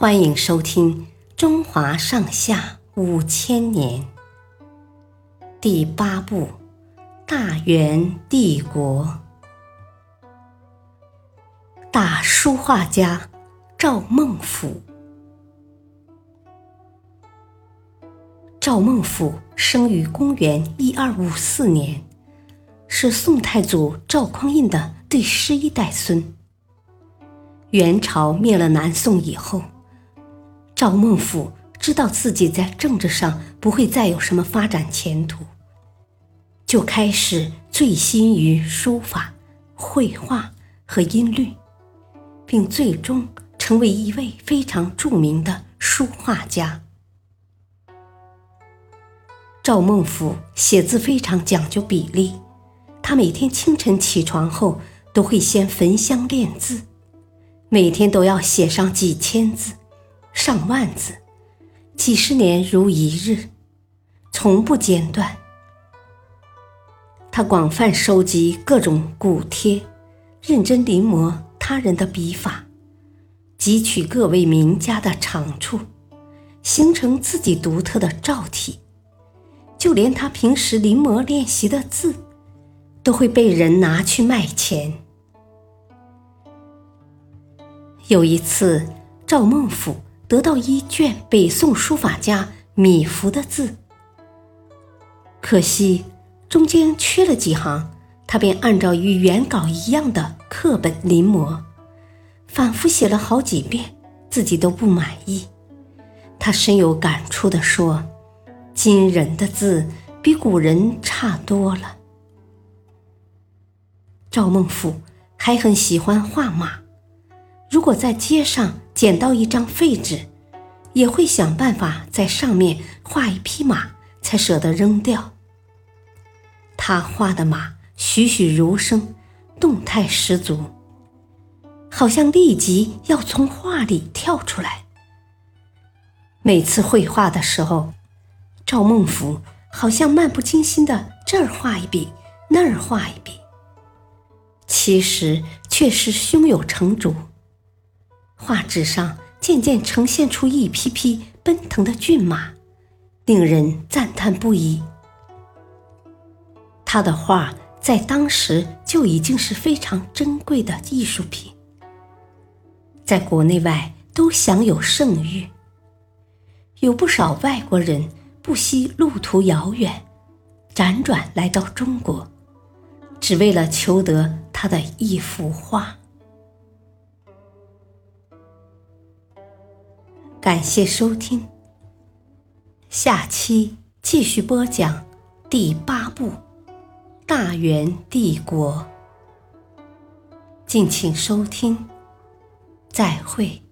欢迎收听《中华上下五千年》第八部《大元帝国》。大书画家赵孟俯。赵孟俯生于公元一二五四年，是宋太祖赵匡胤的第十一代孙。元朝灭了南宋以后。赵孟俯知道自己在政治上不会再有什么发展前途，就开始醉心于书法、绘画和音律，并最终成为一位非常著名的书画家。赵孟俯写字非常讲究比例，他每天清晨起床后都会先焚香练字，每天都要写上几千字。上万字，几十年如一日，从不间断。他广泛收集各种古帖，认真临摹他人的笔法，汲取各位名家的长处，形成自己独特的照体。就连他平时临摹练习的字，都会被人拿去卖钱。有一次，赵孟俯。得到一卷北宋书法家米芾的字，可惜中间缺了几行，他便按照与原稿一样的课本临摹，反复写了好几遍，自己都不满意。他深有感触地说：“今人的字比古人差多了。”赵孟俯还很喜欢画马。如果在街上捡到一张废纸，也会想办法在上面画一匹马，才舍得扔掉。他画的马栩栩如生，动态十足，好像立即要从画里跳出来。每次绘画的时候，赵孟俯好像漫不经心的这儿画一笔，那儿画一笔，其实却是胸有成竹。画纸上渐渐呈现出一匹匹奔腾的骏马，令人赞叹不已。他的画在当时就已经是非常珍贵的艺术品，在国内外都享有盛誉。有不少外国人不惜路途遥远，辗转来到中国，只为了求得他的一幅画。感谢收听，下期继续播讲第八部《大元帝国》，敬请收听，再会。